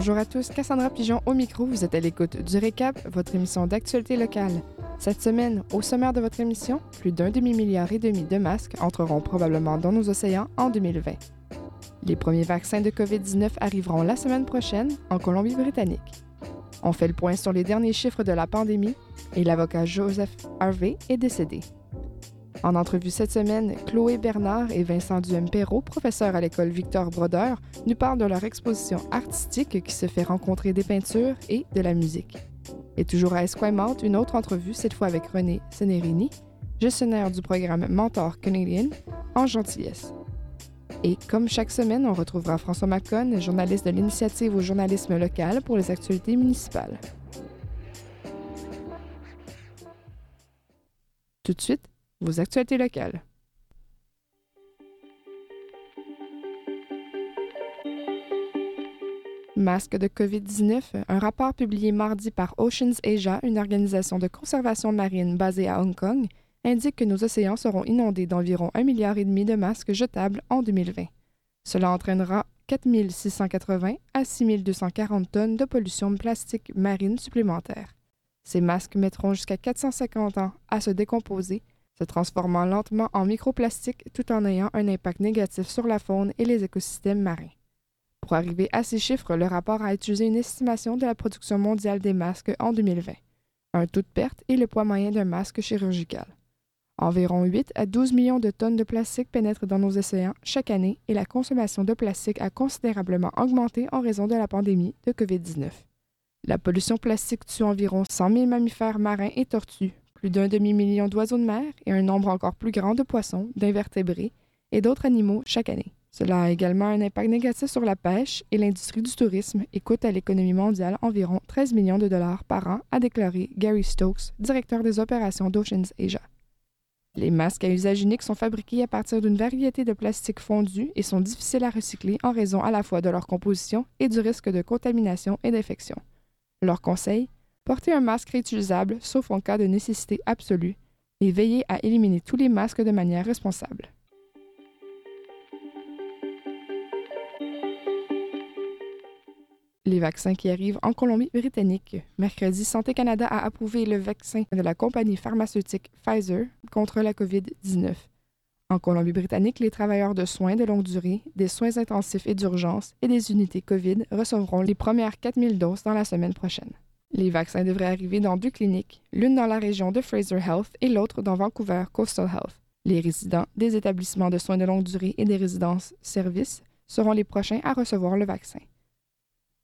Bonjour à tous, Cassandra Pigeon au micro. Vous êtes à l'écoute du Récap, votre émission d'actualité locale. Cette semaine, au sommaire de votre émission, plus d'un demi-milliard et demi de masques entreront probablement dans nos océans en 2020. Les premiers vaccins de COVID-19 arriveront la semaine prochaine en Colombie-Britannique. On fait le point sur les derniers chiffres de la pandémie et l'avocat Joseph Harvey est décédé. En entrevue cette semaine, Chloé Bernard et Vincent Duhem-Perrault, professeurs à l'école Victor Brodeur, nous parlent de leur exposition artistique qui se fait rencontrer des peintures et de la musique. Et toujours à Esquimalt, une autre entrevue, cette fois avec René Senerini, gestionnaire du programme Mentor Canadian, en gentillesse. Et comme chaque semaine, on retrouvera François Macon, journaliste de l'initiative au journalisme local pour les actualités municipales. Tout de suite, vos actualités locales. Masque de COVID-19, un rapport publié mardi par Oceans Asia, une organisation de conservation marine basée à Hong Kong, indique que nos océans seront inondés d'environ 1,5 milliard de masques jetables en 2020. Cela entraînera 4 680 à 6 240 tonnes de pollution plastique marine supplémentaire. Ces masques mettront jusqu'à 450 ans à se décomposer se transformant lentement en microplastique tout en ayant un impact négatif sur la faune et les écosystèmes marins. Pour arriver à ces chiffres, le rapport a utilisé une estimation de la production mondiale des masques en 2020, un taux de perte et le poids moyen d'un masque chirurgical. Environ 8 à 12 millions de tonnes de plastique pénètrent dans nos océans chaque année et la consommation de plastique a considérablement augmenté en raison de la pandémie de COVID-19. La pollution plastique tue environ 100 000 mammifères marins et tortues, plus d'un demi-million d'oiseaux de mer et un nombre encore plus grand de poissons, d'invertébrés et d'autres animaux chaque année. Cela a également un impact négatif sur la pêche et l'industrie du tourisme et coûte à l'économie mondiale environ 13 millions de dollars par an, a déclaré Gary Stokes, directeur des opérations d'Oceans Asia. Les masques à usage unique sont fabriqués à partir d'une variété de plastiques fondus et sont difficiles à recycler en raison à la fois de leur composition et du risque de contamination et d'infection. Leur conseil Portez un masque réutilisable, sauf en cas de nécessité absolue, et veillez à éliminer tous les masques de manière responsable. Les vaccins qui arrivent en Colombie-Britannique. Mercredi, Santé Canada a approuvé le vaccin de la compagnie pharmaceutique Pfizer contre la COVID-19. En Colombie-Britannique, les travailleurs de soins de longue durée, des soins intensifs et d'urgence et des unités COVID recevront les premières 4000 doses dans la semaine prochaine. Les vaccins devraient arriver dans deux cliniques, l'une dans la région de Fraser Health et l'autre dans Vancouver Coastal Health. Les résidents des établissements de soins de longue durée et des résidences-services seront les prochains à recevoir le vaccin.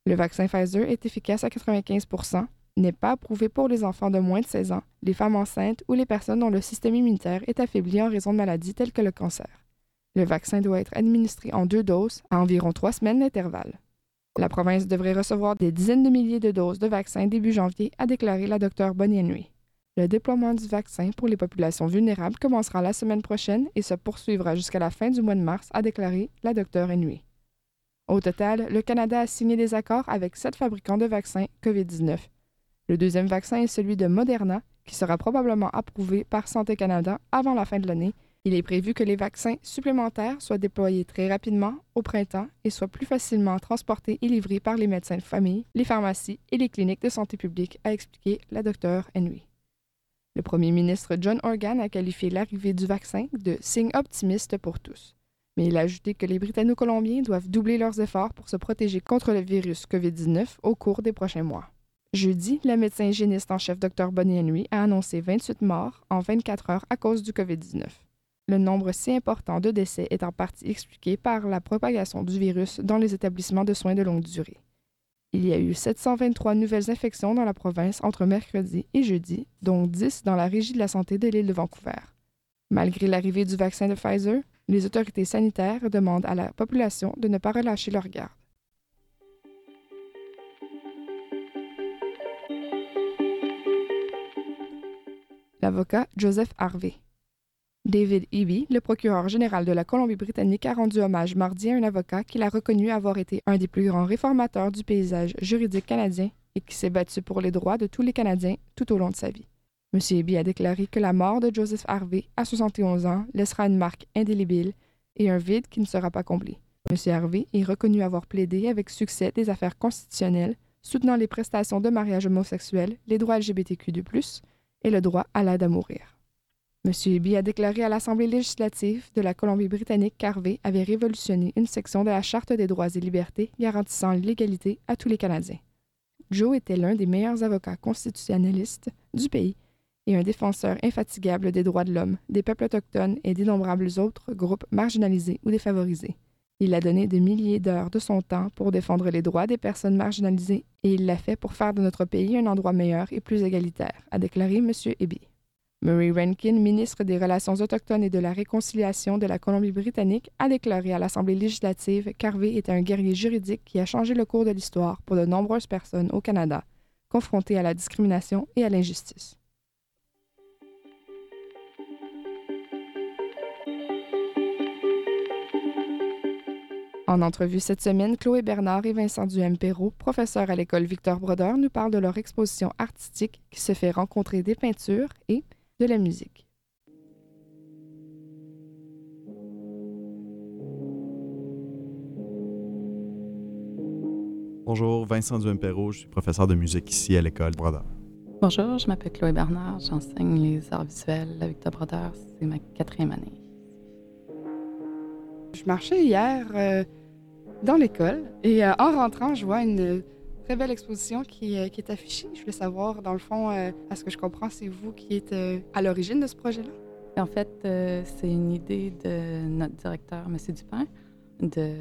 Le vaccin Pfizer est efficace à 95% n'est pas approuvé pour les enfants de moins de 16 ans, les femmes enceintes ou les personnes dont le système immunitaire est affaibli en raison de maladies telles que le cancer. Le vaccin doit être administré en deux doses à environ trois semaines d'intervalle. La province devrait recevoir des dizaines de milliers de doses de vaccins début janvier, a déclaré la Dr Bonnie Henry. Le déploiement du vaccin pour les populations vulnérables commencera la semaine prochaine et se poursuivra jusqu'à la fin du mois de mars, a déclaré la Dr Henry. Au total, le Canada a signé des accords avec sept fabricants de vaccins COVID-19. Le deuxième vaccin est celui de Moderna, qui sera probablement approuvé par Santé Canada avant la fin de l'année il est prévu que les vaccins supplémentaires soient déployés très rapidement au printemps et soient plus facilement transportés et livrés par les médecins de famille, les pharmacies et les cliniques de santé publique, a expliqué la docteure Henry. Le premier ministre John Organ a qualifié l'arrivée du vaccin de signe optimiste pour tous. Mais il a ajouté que les Britanno-Colombiens doivent doubler leurs efforts pour se protéger contre le virus COVID-19 au cours des prochains mois. Jeudi, le médecin hygiéniste en chef Dr Bonnie Henry a annoncé 28 morts en 24 heures à cause du COVID-19. Le nombre si important de décès est en partie expliqué par la propagation du virus dans les établissements de soins de longue durée. Il y a eu 723 nouvelles infections dans la province entre mercredi et jeudi, dont 10 dans la régie de la santé de l'île de Vancouver. Malgré l'arrivée du vaccin de Pfizer, les autorités sanitaires demandent à la population de ne pas relâcher leur garde. L'avocat Joseph Harvey. David Eby, le procureur général de la Colombie-Britannique, a rendu hommage mardi à un avocat qu'il a reconnu avoir été un des plus grands réformateurs du paysage juridique canadien et qui s'est battu pour les droits de tous les Canadiens tout au long de sa vie. M. Eby a déclaré que la mort de Joseph Harvey, à 71 ans, laissera une marque indélébile et un vide qui ne sera pas comblé. M. Harvey est reconnu avoir plaidé avec succès des affaires constitutionnelles soutenant les prestations de mariage homosexuel, les droits LGBTQ2+, et le droit à l'aide à. M. Eby a déclaré à l'Assemblée législative de la Colombie-Britannique qu'Harvey avait révolutionné une section de la Charte des droits et libertés garantissant l'égalité à tous les Canadiens. Joe était l'un des meilleurs avocats constitutionnalistes du pays et un défenseur infatigable des droits de l'homme, des peuples autochtones et d'innombrables autres groupes marginalisés ou défavorisés. Il a donné des milliers d'heures de son temps pour défendre les droits des personnes marginalisées et il l'a fait pour faire de notre pays un endroit meilleur et plus égalitaire, a déclaré M. Eby. Murray Rankin, ministre des Relations autochtones et de la Réconciliation de la Colombie-Britannique, a déclaré à l'Assemblée législative qu'Harvey était un guerrier juridique qui a changé le cours de l'histoire pour de nombreuses personnes au Canada, confrontées à la discrimination et à l'injustice. En entrevue cette semaine, Chloé Bernard et Vincent Duhem-Perrault, professeurs à l'école Victor Brodeur, nous parlent de leur exposition artistique qui se fait rencontrer des peintures et de la musique. Bonjour, Vincent Duhem-Perrault, je suis professeur de musique ici à l'école Brodeur. Bonjour, je m'appelle Chloé Bernard, j'enseigne les arts visuels à Victor Brodeur, c'est ma quatrième année. Je marchais hier euh, dans l'école et euh, en rentrant, je vois une très belle exposition qui, euh, qui, est affichée. Je voulais savoir, dans le fond, à ce que je comprends, c'est vous qui êtes à l'origine de ce projet-là? En fait, c'est une idée de notre directeur, M. Dupin, de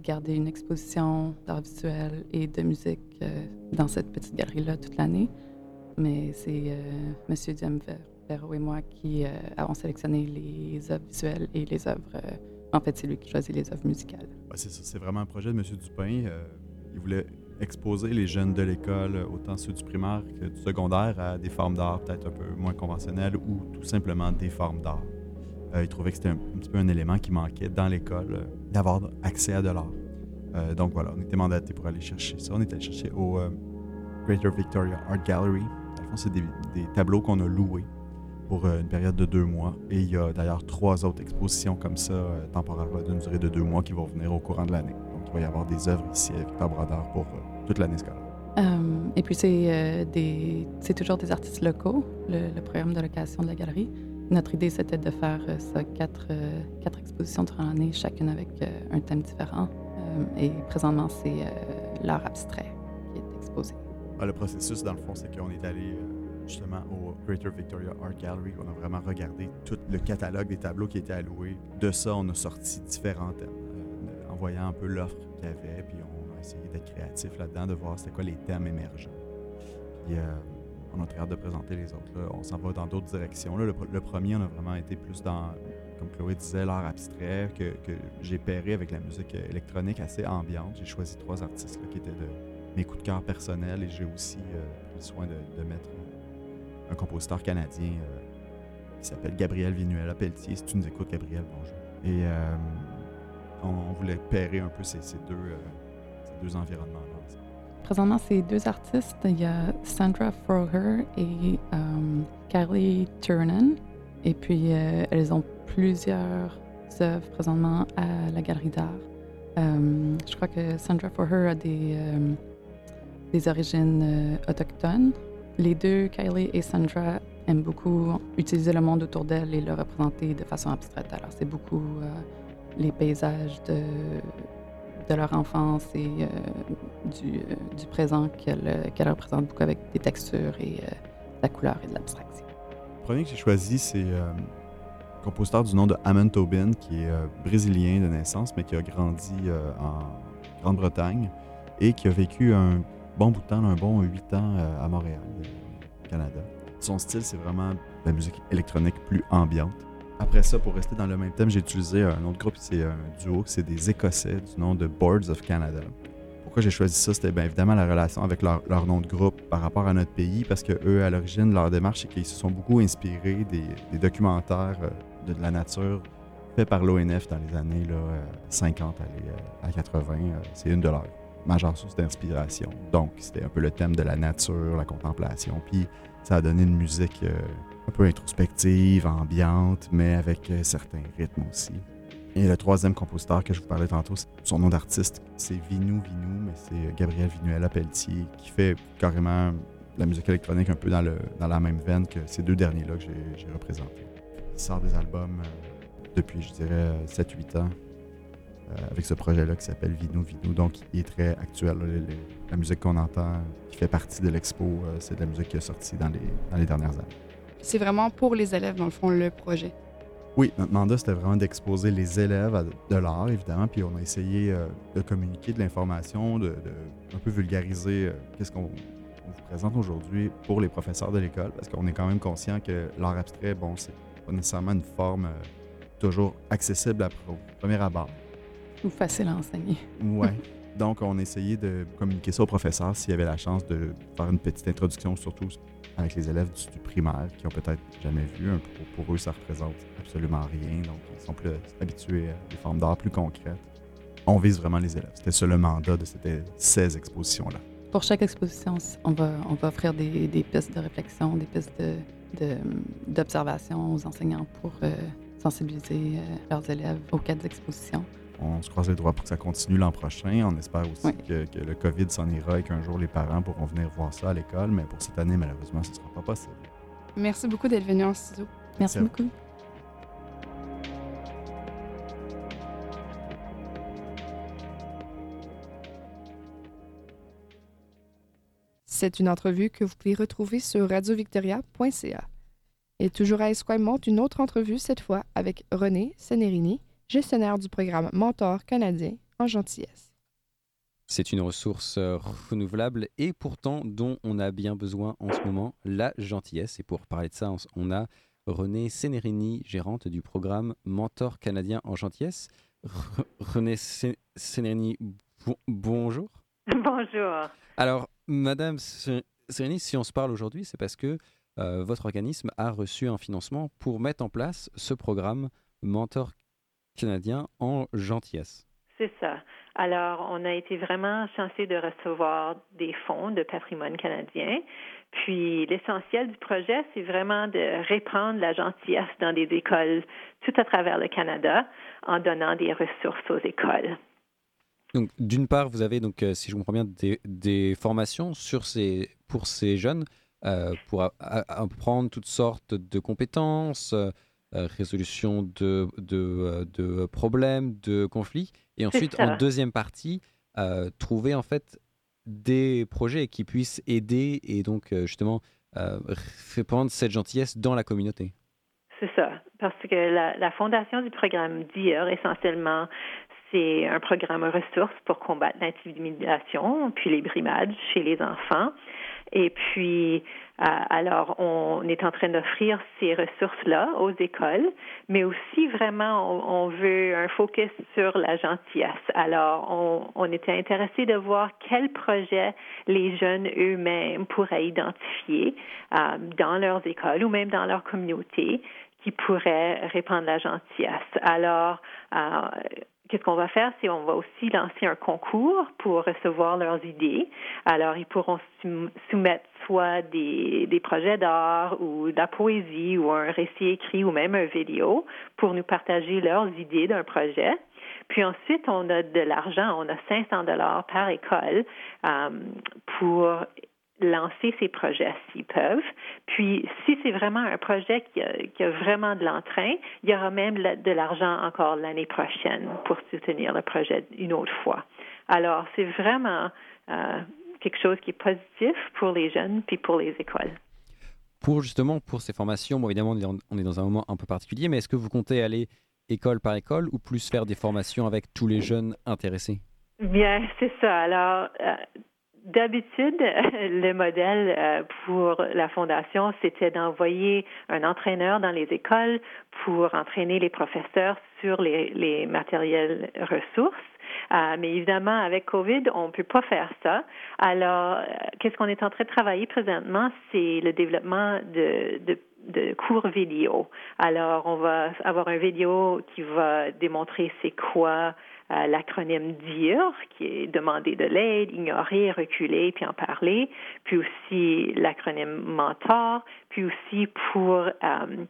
garder une exposition d'art visuel et de musique dans cette petite galerie-là toute l'année. Mais c'est M. Diem et moi qui avons sélectionné les œuvres visuelles et les œuvres en fait, c'est lui qui choisit les œuvres musicales. c'est ça, c'est vraiment un projet de M. Dupin. Euh, il voulait exposer les jeunes de l'école, autant ceux du primaire que du secondaire, à des formes d'art peut-être un peu moins conventionnelles ou tout simplement des formes d'art. Euh, il trouvait que c'était un, petit peu un élément qui manquait dans l'école, euh, d'avoir accès à de l'art. donc voilà, on était mandaté pour aller chercher ça. On était allé chercher au Greater Victoria Art Gallery. Dans fond, c'est des, des tableaux qu'on a loués pour euh, une période de deux mois. Et il y a d'ailleurs trois autres expositions comme ça, euh, temporaires d'une durée de deux mois, qui vont venir au courant de l'année. Il va y avoir des œuvres ici avec Victor Brodeur pour euh, toute l'année scolaire. et puis, c'est des, c'est toujours des artistes locaux, le, programme de location de la galerie. Notre idée, c'était de faire ça quatre, quatre expositions durant l'année, chacune avec un thème différent. et présentement, c'est l'art abstrait qui est exposé. Ah, le processus, dans le fond, c'est qu'on est allé justement au Greater Victoria Art Gallery. On a vraiment regardé tout le catalogue des tableaux qui étaient alloués. De ça, on a sorti différents thèmes, euh, en voyant un peu l'offre qu'il y avait, puis on a essayé d'être créatif là-dedans, de voir c'était quoi les thèmes émergents. Puis euh, on a très hâte de présenter les autres. On s'en va dans d'autres directions. le, premier, on a vraiment été plus dans, comme Chloé disait, l'art abstrait, que, j'ai pairé avec la musique électronique assez ambiante. J'ai choisi trois artistes qui étaient de mes coups de cœur personnels et j'ai aussi euh, pris le soin de, mettre un compositeur canadien euh, qui s'appelle Gabriel Vinuela Pelletier. Si tu nous écoutes, Gabriel, bonjour. On, voulait pairer un peu ces, deux, euh, environnements-là. Présentement, ces deux artistes, il y a Sandra Froger et Kylie Turnen. Et puis, elles ont plusieurs œuvres présentement à la Galerie d'art. je crois que Sandra Froger a des, des origines autochtones. Les deux, Kylie et Sandra, aiment beaucoup utiliser le monde autour d'elles et le représenter de façon abstraite. Alors, c'est beaucoup euh, les paysages de, de leur enfance et euh, du, euh, du, présent qu'elles représentent beaucoup avec des textures et de la couleur et de l'abstraction. Le premier que j'ai choisi, c'est un compositeur du nom de Amon Tobin, qui est brésilien de naissance, mais qui a grandi en Grande-Bretagne et qui a vécu un bon bout de temps, un bon huit ans euh, à Montréal, au Canada. Son style, c'est vraiment la musique électronique plus ambiante. Après ça, pour rester dans le même thème, j'ai utilisé un autre groupe, c'est un duo, c'est des Écossais du nom de Boards of Canada. Pourquoi j'ai choisi ça? C'était bien évidemment la relation avec leur, nom de groupe par rapport à notre pays, parce que eux, à l'origine, leur démarche, c'est qu'ils se sont beaucoup inspirés des, documentaires euh, de, la nature faits par l'ONF dans les années là, 50 euh, à 80. C'est une de leurs majeure source d'inspiration. Donc, c'était un peu le thème de la nature, la contemplation. Puis, ça a donné une musique euh, un peu introspective, ambiante, mais avec euh, certains rythmes aussi. Et le troisième compositeur que je vous parlais tantôt, son nom d'artiste, c'est Vinou Vinou, mais c'est Gabriel Vinuela Pelletier, qui fait carrément la musique électronique un peu dans, dans la même veine que ces deux derniers-là que j'ai représentés. Il sort des albums euh, depuis, je dirais, 7-8 ans euh, avec ce projet-là qui s'appelle Vinou Vinou. Donc, il est très actuel. la musique qu'on entend, qui fait partie de l'expo, euh, c'est de la musique qui est sortie dans les, dans les dernières années. C'est vraiment pour les élèves, dans le fond, le projet? Oui, notre mandat, c'était vraiment d'exposer les élèves de l'art, évidemment, puis on a essayé de communiquer de l'information, de, un peu vulgariser qu'est-ce qu'on on vous présente aujourd'hui pour les professeurs de l'école, parce qu'on est quand même conscient que l'art abstrait, bon, c'est pas nécessairement une forme euh, toujours accessible à, au premier abord. Ou facile à enseigner? Oui. Donc, on a essayé de communiquer ça aux professeurs s'il y avait la chance de faire une petite introduction, surtout avec les élèves du, primaire qui ont peut-être jamais vu. Pour, pour, eux, ça représente absolument rien. Donc, ils sont plus habitués à des formes d'art plus concrètes. On vise vraiment les élèves. C'était ça le mandat de ces 16 expositions-là. Pour chaque exposition, on va, on va offrir des, des pistes de réflexion, des pistes d'observation de, aux enseignants pour euh, sensibiliser euh, leurs élèves aux quatre expositions. On se croise les doigts pour que ça continue l'an prochain. On espère aussi que, que, le COVID s'en ira et qu'un jour les parents pourront venir voir ça à l'école. Mais pour cette année, malheureusement, ce ne sera pas possible. Merci beaucoup d'être venu en studio. Merci beaucoup. C'est une entrevue que vous pouvez retrouver sur radiovictoria.ca. Et toujours à Esquimalt, une autre entrevue, cette fois avec René Senerini, gestionnaire du programme Mentor canadien en gentillesse. C'est une ressource euh, renouvelable et pourtant dont on a bien besoin en ce moment, la gentillesse. Et pour parler de ça, on a René Senerini, gérante du programme Mentor canadien en gentillesse. René Senerini, bonjour. Bonjour. Alors, Madame Sérénie, si on se parle aujourd'hui, c'est parce que euh, votre organisme a reçu un financement pour mettre en place ce programme Mentor canadien en gentillesse. C'est ça. Alors, on a été vraiment chanceux de recevoir des fonds de patrimoine canadien. Puis, l'essentiel du projet, c'est vraiment de répandre la gentillesse dans des écoles tout à travers le Canada en donnant des ressources aux écoles. Donc, d'une part, vous avez, donc, euh, si je comprends bien, des, formations sur ces, pour ces jeunes euh, pour apprendre toutes sortes de compétences, euh, résolution de, de, de, problèmes, de conflits. Et ensuite, en deuxième partie, trouver en fait des projets qui puissent aider et donc justement répandre cette gentillesse dans la communauté. C'est ça, parce que la, la, fondation du programme DIR, essentiellement, c'est un programme ressources pour combattre l'intimidation puis les brimades chez les enfants. Et puis, euh, alors, on est en train d'offrir ces ressources-là aux écoles, mais aussi vraiment, on, veut un focus sur la gentillesse. Alors, on, on était intéressé de voir quels projets les jeunes eux-mêmes pourraient identifier euh, dans leurs écoles ou même dans leur communauté qui pourraient répandre la gentillesse. Alors, euh, qu'est-ce qu'on va faire, c'est on va aussi lancer un concours pour recevoir leurs idées. Alors, ils pourront soumettre soit des, des projets d'art ou de la poésie ou un récit écrit ou même un vidéo pour nous partager leurs idées d'un projet. Puis ensuite, on a de l'argent, on a 500 dollars par école euh, pour lancer ces projets s'ils peuvent. Puis, si c'est vraiment un projet qui a, vraiment de l'entrain, il y aura même de l'argent encore l'année prochaine pour soutenir le projet une autre fois. Alors, c'est vraiment euh, quelque chose qui est positif pour les jeunes puis pour les écoles. Pour justement, pour ces formations, bon, évidemment, on est dans un moment un peu particulier, mais est-ce que vous comptez aller école par école ou plus faire des formations avec tous les jeunes intéressés? Bien, c'est ça. Alors, euh, D'habitude, le modèle euh, pour la fondation, c'était d'envoyer un entraîneur dans les écoles pour entraîner les professeurs sur les, matériels ressources. Euh, mais évidemment, avec COVID, on ne peut pas faire ça. Alors, euh, qu'est-ce qu'on est en train de travailler présentement, c'est le développement de, de de cours vidéo. Alors, on va avoir un vidéo qui va démontrer c'est quoi euh, l'acronyme DIR, qui est demander de l'aide, ignorer, reculer, puis en parler, puis aussi l'acronyme mentor, puis aussi pour euh,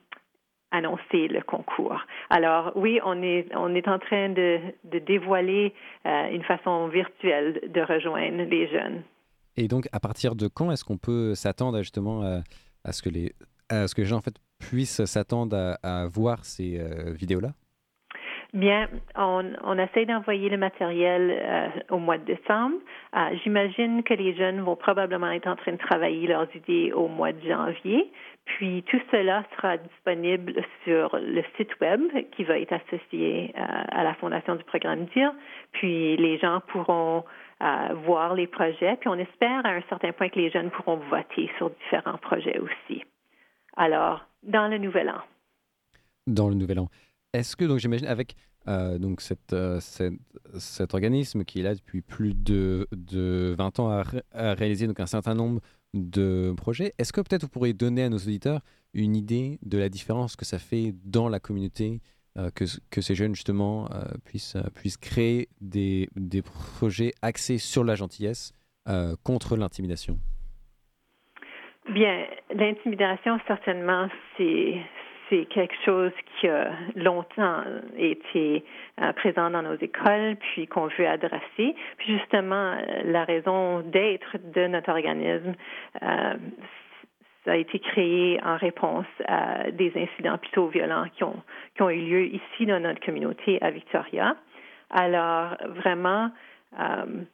annoncer le concours. Alors oui, on est on est en train de, dévoiler euh, une façon virtuelle de rejoindre les jeunes. Et donc, à partir de quand est-ce qu'on peut s'attendre justement à, ce que les à ce que gens en fait puissent s'attendre à, voir ces euh, vidéos-là? Bien, on, on essaie d'envoyer le matériel euh, au mois de décembre. Euh, J'imagine que les jeunes vont probablement être en train de travailler leurs idées au mois de janvier. Puis tout cela sera disponible sur le site web qui va être associé euh, à la fondation du programme DIR. Puis les gens pourront voir les projets. Puis on espère à un certain point que les jeunes pourront voter sur différents projets aussi. Alors, dans le nouvel an. Dans le nouvel an. Est-ce que, donc j'imagine, avec euh, donc cette, euh, cet organisme qui est là depuis plus de, de 20 ans à, à, réaliser donc un certain nombre de projets, est-ce que peut-être vous pourriez donner à nos auditeurs une idée de la différence que ça fait dans la communauté euh, que, que, ces jeunes justement euh, puissent, puissent créer des, des, projets axés sur la gentillesse contre l'intimidation? Bien, l'intimidation, certainement, c'est c'est quelque chose qui a longtemps été euh, présent dans nos écoles, puis qu'on veut adresser. Puis justement, la raison d'être de notre organisme, euh, ça a été créé en réponse à des incidents plutôt violents qui ont, qui ont eu lieu ici dans notre communauté à Victoria. Alors, vraiment, euh,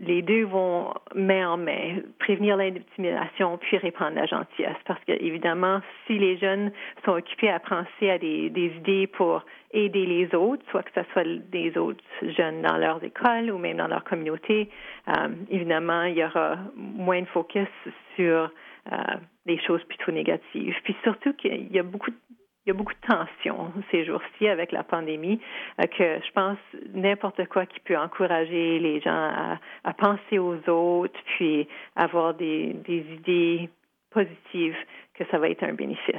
les deux vont main en main, prévenir l'intimidation puis répandre la gentillesse. Parce que, évidemment, si les jeunes sont occupés à penser à des, idées pour aider les autres, soit que ce soit des autres jeunes dans leurs écoles ou même dans leur communauté, euh, évidemment, il y aura moins de focus sur euh, des choses plutôt négatives. Puis surtout qu'il y a beaucoup de il y a beaucoup de tensions ces jours-ci avec la pandémie, euh, que je pense n'importe quoi qui peut encourager les gens à, penser aux autres, puis avoir des, idées positives, que ça va être un bénéfice.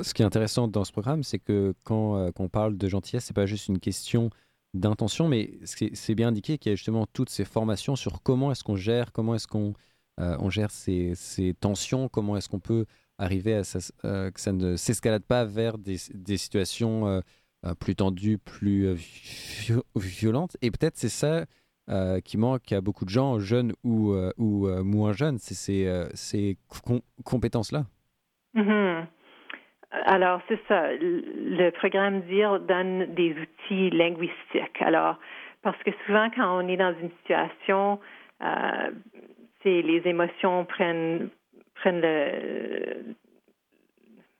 Ce qui est intéressant dans ce programme, c'est que quand, euh, on parle de gentillesse, c'est pas juste une question d'intention, mais c'est bien indiqué qu'il y a justement toutes ces formations sur comment est-ce qu'on gère, comment est-ce qu'on euh, on gère ces, ces tensions, comment est-ce qu'on peut arriver à ça, euh, que ça ne s'escalade pas vers des, des situations euh, euh plus tendues, plus violentes. Et peut-être c'est ça qui manque à beaucoup de gens, jeunes ou, ou moins jeunes, c'est ces, ces com compétences-là. Mm -hmm. Alors, c'est ça. Le programme DIR donne des outils linguistiques. Alors, parce que souvent, quand on est dans une situation, euh, les émotions prennent prennent le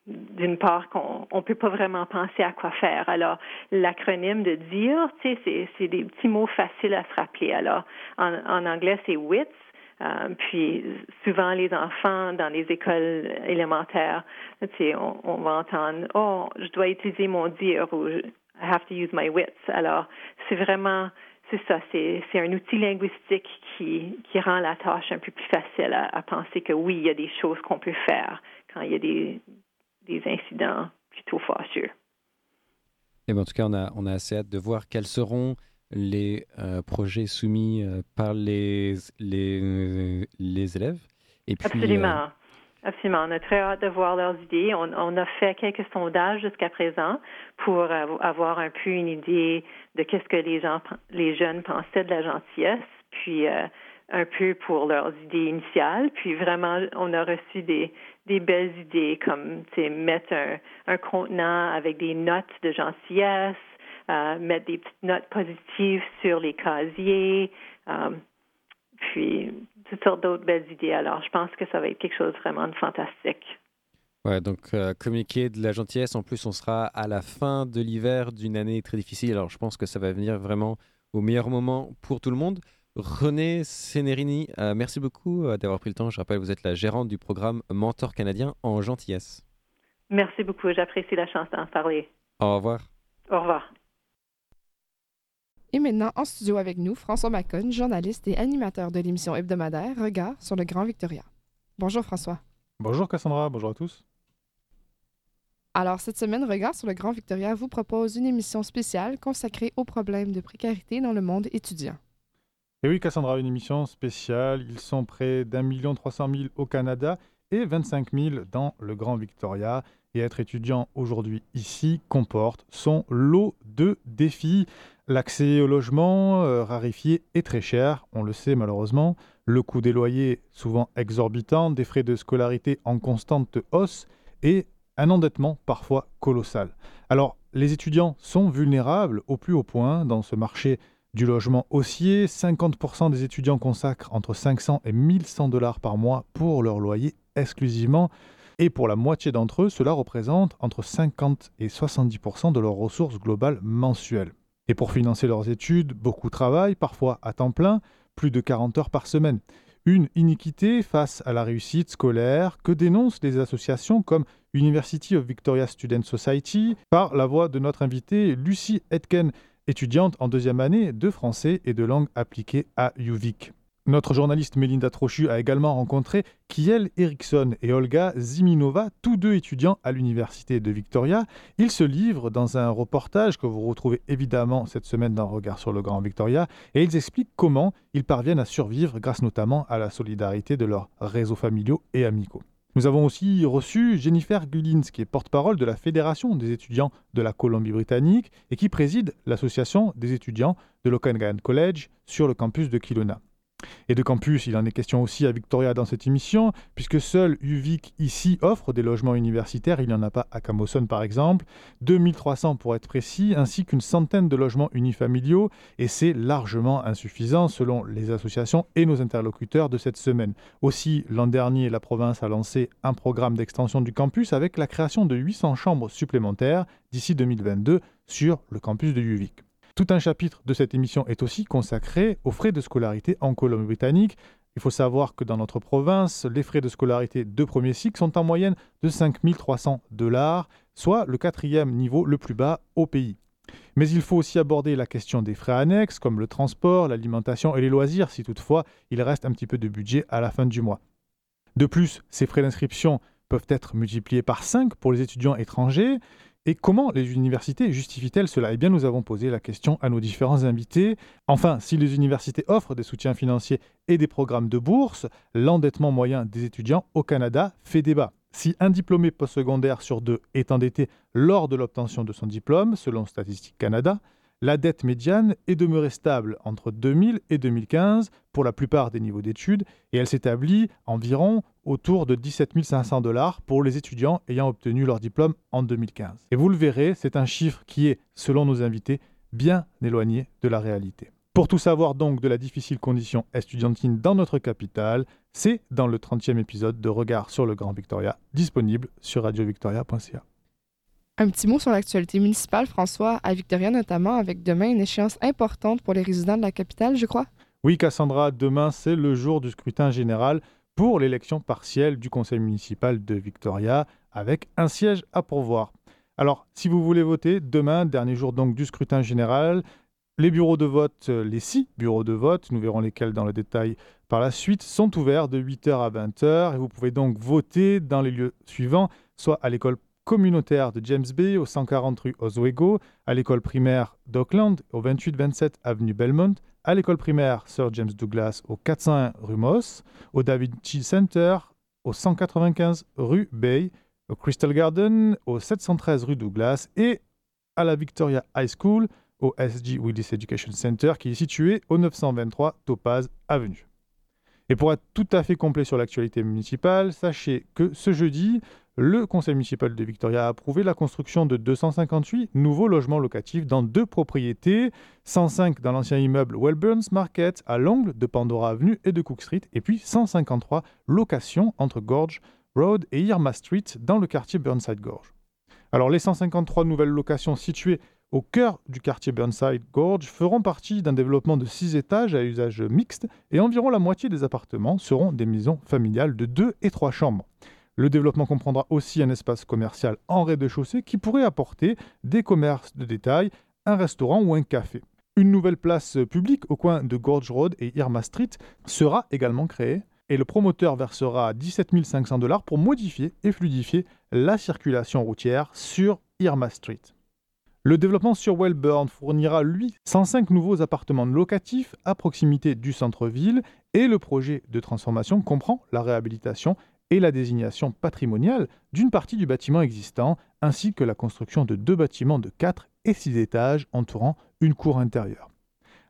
d'une part qu'on ne peut pas vraiment penser à quoi faire. Alors, l'acronyme de dire, tu c'est des petits mots faciles à se rappeler. Alors, en, anglais, c'est WITS. Euh, puis, souvent, les enfants dans les écoles élémentaires, on, on, va entendre, oh, je dois utiliser mon dire ou I have to use my wits. Alors, c'est vraiment c'est ça, c'est, c'est un outil linguistique qui, qui rend la tâche un peu plus facile à, à, penser que oui, il y a des choses qu'on peut faire quand il y a des, des incidents plutôt fâcheux. Et bien, en tout cas, on a, on a assez hâte de voir quels seront les euh, projets soumis euh, par les, les, les élèves. Et puis, Absolument. Absolument. On a très hâte de voir leurs idées. On, a fait quelques sondages jusqu'à présent pour avoir un peu une idée de qu'est-ce que les gens, les jeunes pensaient de la gentillesse, puis euh, un peu pour leurs idées initiales. Puis vraiment, on a reçu des, des belles idées comme mettre un, un contenant avec des notes de gentillesse, euh, mettre des petites notes positives sur les casiers. Euh, puis toutes sortes d'autres belles idées. Alors, je pense que ça va être quelque chose vraiment de fantastique. Ouais, donc euh, communiquer de la gentillesse. En plus, on sera à la fin de l'hiver d'une année très difficile. Alors, je pense que ça va venir vraiment au meilleur moment pour tout le monde. René Senerini, euh, merci beaucoup euh, d'avoir pris le temps. Je rappelle, vous êtes la gérante du programme Mentor canadien en gentillesse. Merci beaucoup. J'apprécie la chance d'en parler. Au revoir. Au revoir. Et maintenant, en studio avec nous, François Macon, journaliste et animateur de l'émission hebdomadaire Regard sur le Grand Victoria. Bonjour François. Bonjour Cassandra, bonjour à tous. Alors, cette semaine, Regard sur le Grand Victoria vous propose une émission spéciale consacrée aux problèmes de précarité dans le monde étudiant. Et oui, Cassandra, une émission spéciale. Ils sont près d'un million trois cent mille au Canada et 25 000 dans le Grand Victoria. Et être étudiant aujourd'hui ici comporte son lot de défis. L'accès au logement euh, raréfié est très cher, on le sait malheureusement. Le coût des loyers souvent exorbitant, des frais de scolarité en constante hausse et un endettement parfois colossal. Alors, les étudiants sont vulnérables au plus haut point dans ce marché du logement haussier. 50% des étudiants consacrent entre 500 et 1100 dollars par mois pour leur loyer exclusivement. Et pour la moitié d'entre eux, cela représente entre 50 et 70% de leurs ressources globales mensuelles. Et pour financer leurs études, beaucoup travaillent, parfois à temps plein, plus de 40 heures par semaine. Une iniquité face à la réussite scolaire que dénoncent des associations comme University of Victoria Student Society par la voix de notre invitée Lucie Etken, étudiante en deuxième année de français et de langue appliquée à UVic. Notre journaliste Melinda Trochu a également rencontré Kiel Eriksson et Olga Ziminova, tous deux étudiants à l'Université de Victoria. Ils se livrent dans un reportage que vous retrouvez évidemment cette semaine dans Regard sur le Grand Victoria et ils expliquent comment ils parviennent à survivre grâce notamment à la solidarité de leurs réseaux familiaux et amicaux. Nous avons aussi reçu Jennifer Gullins, qui est porte-parole de la Fédération des étudiants de la Colombie-Britannique et qui préside l'association des étudiants de l'Okanagan College sur le campus de Kilona. Et de campus, il en est question aussi à Victoria dans cette émission, puisque seul UVic ici offre des logements universitaires, il n'y en a pas à Camoson par exemple, 2300 pour être précis, ainsi qu'une centaine de logements unifamiliaux, et c'est largement insuffisant selon les associations et nos interlocuteurs de cette semaine. Aussi, l'an dernier, la province a lancé un programme d'extension du campus avec la création de 800 chambres supplémentaires d'ici 2022 sur le campus de UVic. Tout un chapitre de cette émission est aussi consacré aux frais de scolarité en Colombie-Britannique. Il faut savoir que dans notre province, les frais de scolarité de premier cycle sont en moyenne de 5 300 dollars, soit le quatrième niveau le plus bas au pays. Mais il faut aussi aborder la question des frais annexes, comme le transport, l'alimentation et les loisirs, si toutefois il reste un petit peu de budget à la fin du mois. De plus, ces frais d'inscription peuvent être multipliés par 5 pour les étudiants étrangers, et comment les universités justifient-elles cela? Eh bien, nous avons posé la question à nos différents invités. Enfin, si les universités offrent des soutiens financiers et des programmes de bourse, l'endettement moyen des étudiants au Canada fait débat. Si un diplômé postsecondaire sur deux est endetté lors de l'obtention de son diplôme, selon Statistique Canada, la dette médiane est demeurée stable entre 2000 et 2015 pour la plupart des niveaux d'études et elle s'établit environ autour de 17 500 dollars pour les étudiants ayant obtenu leur diplôme en 2015. Et vous le verrez, c'est un chiffre qui est, selon nos invités, bien éloigné de la réalité. Pour tout savoir donc de la difficile condition estudiantine dans notre capitale, c'est dans le 30e épisode de Regard sur le Grand Victoria, disponible sur radiovictoria.ca. Un petit mot sur l'actualité municipale, François, à Victoria notamment, avec demain une échéance importante pour les résidents de la capitale, je crois. Oui, Cassandra, demain c'est le jour du scrutin général pour l'élection partielle du conseil municipal de Victoria, avec un siège à pourvoir. Alors, si vous voulez voter, demain, dernier jour donc du scrutin général, les bureaux de vote, les six bureaux de vote, nous verrons lesquels dans le détail par la suite, sont ouverts de 8h à 20h et vous pouvez donc voter dans les lieux suivants, soit à l'école communautaire de James Bay au 140 rue Oswego, à l'école primaire d'Auckland au 28-27 avenue Belmont, à l'école primaire Sir James Douglas au 401 rue Moss, au David Chi Center au 195 rue Bay, au Crystal Garden au 713 rue Douglas et à la Victoria High School au SG Willis Education Center qui est situé au 923 Topaz Avenue. Et pour être tout à fait complet sur l'actualité municipale, sachez que ce jeudi, le conseil municipal de Victoria a approuvé la construction de 258 nouveaux logements locatifs dans deux propriétés, 105 dans l'ancien immeuble Wellburns Market à l'angle de Pandora Avenue et de Cook Street, et puis 153 locations entre Gorge Road et Irma Street dans le quartier Burnside Gorge. Alors les 153 nouvelles locations situées au cœur du quartier Burnside Gorge feront partie d'un développement de 6 étages à usage mixte et environ la moitié des appartements seront des maisons familiales de 2 et 3 chambres. Le développement comprendra aussi un espace commercial en rez-de-chaussée qui pourrait apporter des commerces de détail, un restaurant ou un café. Une nouvelle place publique au coin de Gorge Road et Irma Street sera également créée et le promoteur versera 17 500 dollars pour modifier et fluidifier la circulation routière sur Irma Street. Le développement sur Wellburn fournira, lui, 105 nouveaux appartements locatifs à proximité du centre-ville et le projet de transformation comprend la réhabilitation et la désignation patrimoniale d'une partie du bâtiment existant, ainsi que la construction de deux bâtiments de 4 et 6 étages entourant une cour intérieure.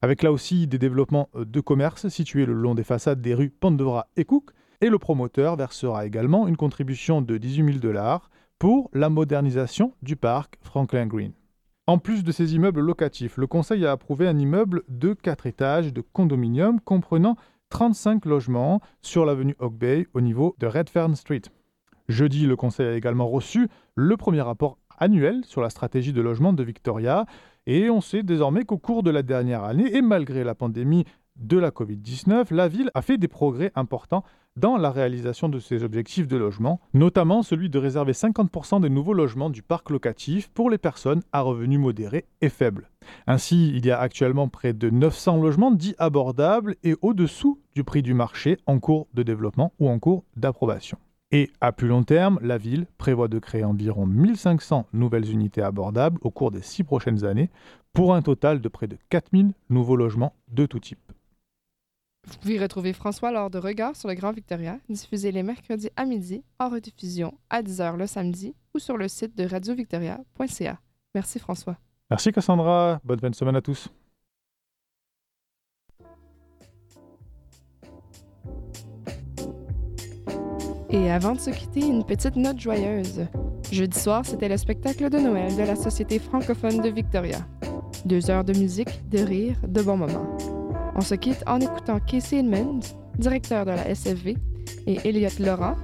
Avec là aussi des développements de commerce situés le long des façades des rues Pandora et Cook, et le promoteur versera également une contribution de 18 000 dollars pour la modernisation du parc Franklin Green. En plus de ces immeubles locatifs, le Conseil a approuvé un immeuble de 4 étages de condominium comprenant 35 logements sur l'avenue Oak Bay au niveau de Redfern Street. Jeudi, le Conseil a également reçu le premier rapport annuel sur la stratégie de logement de Victoria et on sait désormais qu'au cours de la dernière année et malgré la pandémie de la Covid-19, la ville a fait des progrès importants dans la réalisation de ses objectifs de logement, notamment celui de réserver 50% des nouveaux logements du parc locatif pour les personnes à revenus modérés et faibles. Ainsi, il y a actuellement près de 900 logements dits abordables et au-dessous du prix du marché en cours de développement ou en cours d'approbation. Et à plus long terme, la ville prévoit de créer environ 1500 nouvelles unités abordables au cours des six prochaines années, pour un total de près de 4000 nouveaux logements de tout type. Vous pouvez retrouver François lors de Regards sur le Grand Victoria, diffusé les mercredis à midi, en rediffusion à 10h le samedi ou sur le site de radiovictoria.ca. Merci François. Merci Cassandra. Bonne fin de semaine à tous. Et avant de se quitter, une petite note joyeuse. Jeudi soir, c'était le spectacle de Noël de la Société francophone de Victoria. Deux heures de musique, de rire, de bons moments. On se quitte en écoutant Casey Edmonds, directeur de la SFV, et Elliot Laurent,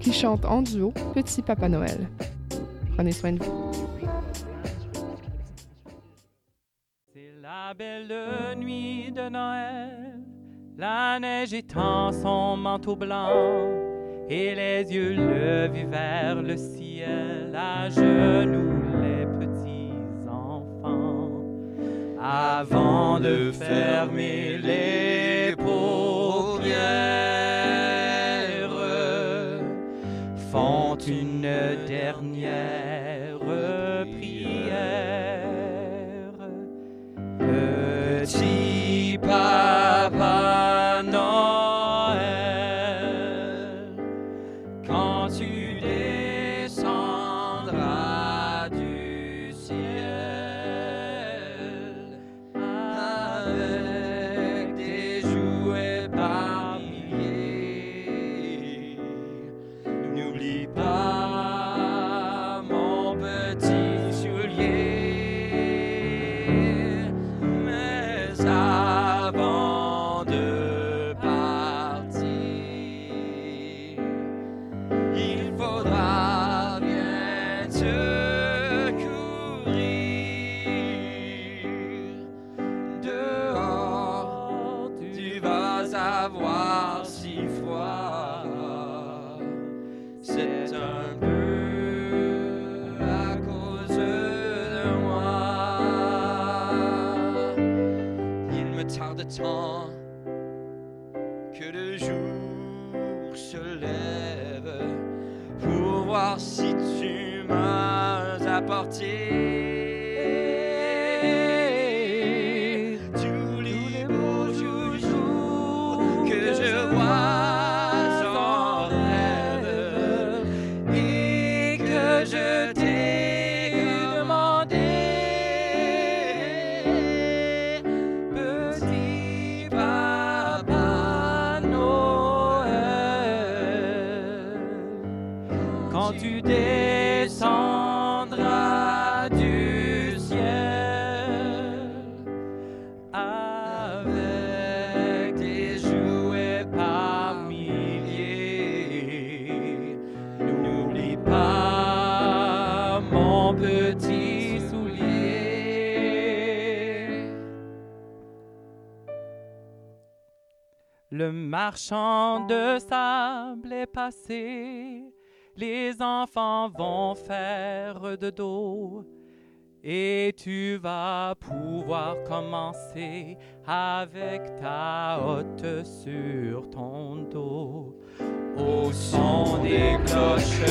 qui chante en duo Petit Papa Noël. Prenez soin de vous. C'est la belle nuit de Noël, la neige étend son manteau blanc, et les yeux levés vers le ciel, à genoux Avant de fermer les paupières, quand tu descendras du ciel avec des jouets par milliers, n'oublie pas mon petit soulier. Le marchand de sable est passé, les enfants vont faire de dos. Et tu vas pouvoir commencer avec ta hotte sur ton dos. Au son des cloches.